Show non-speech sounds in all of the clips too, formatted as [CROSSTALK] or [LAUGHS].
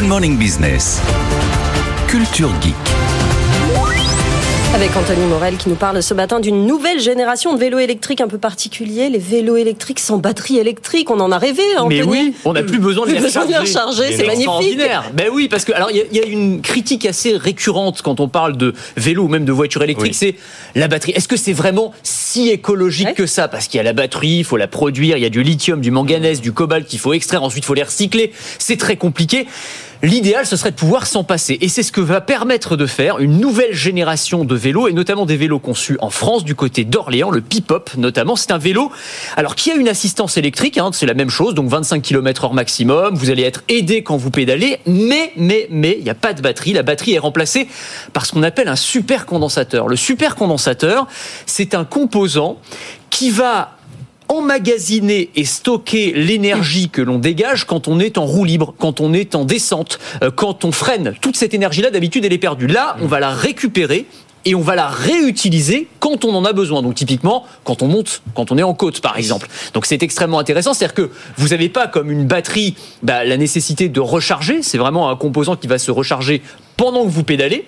Good Morning Business. Culture Geek. Avec Anthony Morel qui nous parle ce matin d'une nouvelle génération de vélos électriques un peu particuliers, les vélos électriques sans batterie électrique. On en a rêvé, Anthony. Mais oui, on n'a plus besoin de les recharger. c'est magnifique. extraordinaire. Ben oui, parce que alors il y a- il y, a une critique assez récurrente quand on parle de vélo ou même de voiture électrique, c'est la batterie. Est-ce que c'est vraiment si écologique Ouais. que ça? Parce qu'il y a la batterie, il faut la produire, il y a du lithium, du manganèse, du cobalt qu'il faut extraire, ensuite il faut les recycler. C'est très compliqué. L'idéal, ce serait de pouvoir s'en passer. Et c'est ce que va permettre de faire une nouvelle génération de vélos, et notamment des vélos conçus en France, du côté d'Orléans, le Pipop notamment. C'est un vélo, alors qui a une assistance électrique, hein, c'est la même chose, donc 25 km heure maximum. Vous allez être aidé quand vous pédalez, mais, mais, mais, il n'y a pas de batterie. La batterie est remplacée par ce qu'on appelle un supercondensateur. Le supercondensateur, c'est un composant qui va emmagasiner et stocker l'énergie que l'on dégage quand on est en roue libre, quand on est en descente, euh, quand on freine. Toute cette énergie-là, d'habitude, elle est perdue. Là, on va la récupérer et on va la réutiliser quand on en a besoin. Donc typiquement, quand on monte, quand on est en côte, par exemple. Donc c'est extrêmement intéressant. C'est-à-dire que vous n'avez pas comme une batterie bah, la nécessité de recharger. C'est vraiment un composant qui va se recharger pendant que vous pédalez.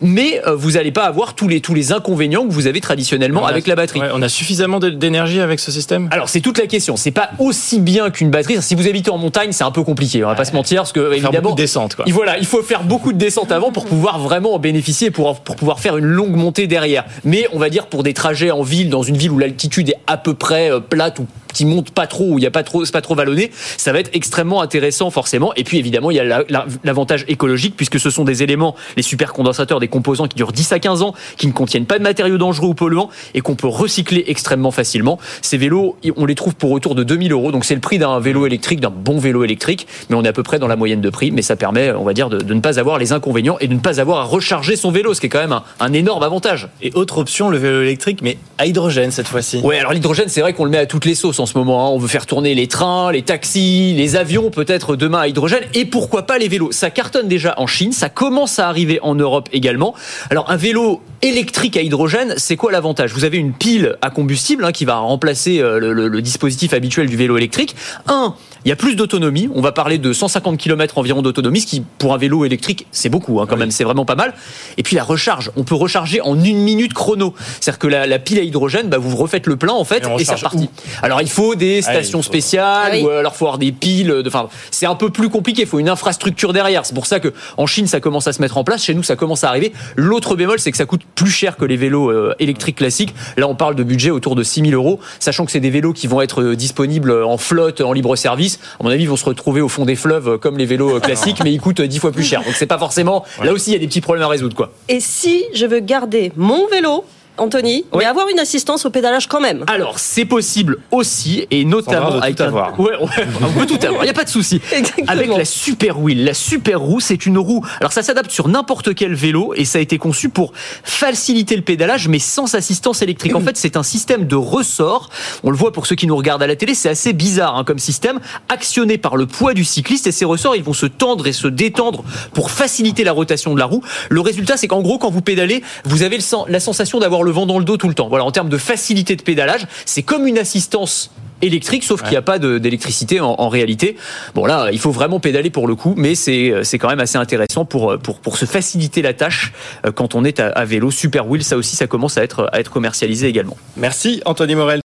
Mais euh, vous n'allez pas avoir tous les, tous les inconvénients que vous avez traditionnellement a- avec la batterie. ouais, on a suffisamment d'énergie avec ce système Alors c'est toute la question. C'est pas aussi bien qu'une batterie. Si vous habitez en montagne, c'est un peu compliqué. On va pas se mentir parce que évidemment, beaucoup de descente, quoi. il- voilà, il faut faire beaucoup de descente avant pour pouvoir vraiment en bénéficier, pour, pour pouvoir faire une longue montée derrière. Mais on va dire pour des trajets en ville, dans une ville où l'altitude est à peu près euh, plate ou qui monte pas trop, où il y a pas trop, c'est pas trop vallonné, ça va être extrêmement intéressant forcément. Et puis évidemment, il y a la- la- l'avantage écologique puisque ce sont des éléments, les supercondensateurs, des composants qui durent 10 à 15 ans, qui ne contiennent pas de matériaux dangereux ou polluants et qu'on peut recycler extrêmement facilement. Ces vélos, on les trouve pour autour de 2000 euros, donc c'est le prix d'un vélo électrique, d'un bon vélo électrique, mais on est à peu près dans la moyenne de prix, mais ça permet, on va dire, de, de ne pas avoir les inconvénients et de ne pas avoir à recharger son vélo, ce qui est quand même un, un énorme avantage. Et autre option, le vélo électrique, mais à hydrogène cette fois-ci. Ouais, alors l'hydrogène, c'est vrai qu'on le met à toutes les sauces en ce moment. hein. On veut faire tourner les trains, les taxis, les avions, peut-être demain à hydrogène, et pourquoi pas les vélos? Ça cartonne déjà en Chine, ça commence à arriver en Europe également. Alors un vélo électrique à hydrogène, c'est quoi l'avantage? Vous avez une pile à combustible hein, qui va remplacer euh, le, le- le dispositif habituel du vélo électrique. Un, il y a plus d'autonomie. On va parler de 150 km environ d'autonomie, ce qui pour un vélo électrique, c'est beaucoup hein, quand même. C'est vraiment pas mal. Et puis la recharge, on peut recharger en une minute chrono. C'est-à-dire que la, la pile à hydrogène, bah, vous refaites le plein en fait Et c'est reparti. Alors il faut des stations spéciales Ah oui. ou alors faut avoir des piles. de- Enfin, c'est un peu plus compliqué. Il faut une infrastructure derrière. C'est pour ça que en Chine ça commence à se mettre en place. Chez nous ça commence à arriver. L'autre bémol c'est que ça coûte plus cher que les vélos euh, électriques classiques. Là on parle de budget autour de 6000 euros, sachant que c'est des vélos qui vont être euh, disponibles en flotte, en libre service. À mon avis ils vont se retrouver au fond des fleuves euh, comme les vélos classiques, mais ils coûtent euh, 10 fois plus cher. Donc c'est pas forcément. Là aussi il y a des petits problèmes à résoudre quoi. Et si je veux garder mon vélo, Anthony, Oui. mais avoir une assistance au pédalage quand même Alors, c'est possible aussi, et notamment avec tout un- avoir. Ouais, on [LAUGHS] on peut tout avoir, il n'y a pas de souci. [LAUGHS] Avec la super wheel. La super roue, c'est une roue. Alors, ça s'adapte sur n'importe quel vélo et ça a été conçu pour faciliter le pédalage, mais sans assistance électrique. En [CLEARS THROAT] fait, c'est un système de ressort. On le voit pour ceux qui nous regardent à la télé, c'est assez bizarre hein, comme système, actionné par le poids du cycliste et ces ressorts, ils vont se tendre et se détendre pour faciliter la rotation de la roue. Le résultat, c'est qu'en gros, quand vous pédalez, vous avez le la sensation d'avoir le vent dans le dos tout le temps. Voilà, en termes de facilité de pédalage, c'est comme une assistance électrique, sauf qu'il n'y a pas d'électricité en, en réalité. Bon là, il faut vraiment pédaler pour le coup, mais c'est c'est quand même assez intéressant pour, euh, pour, pour se faciliter la tâche euh, quand on est à, à vélo. Super Wheel, ça aussi, ça commence à être, à être commercialisé également. Merci Anthony Morel.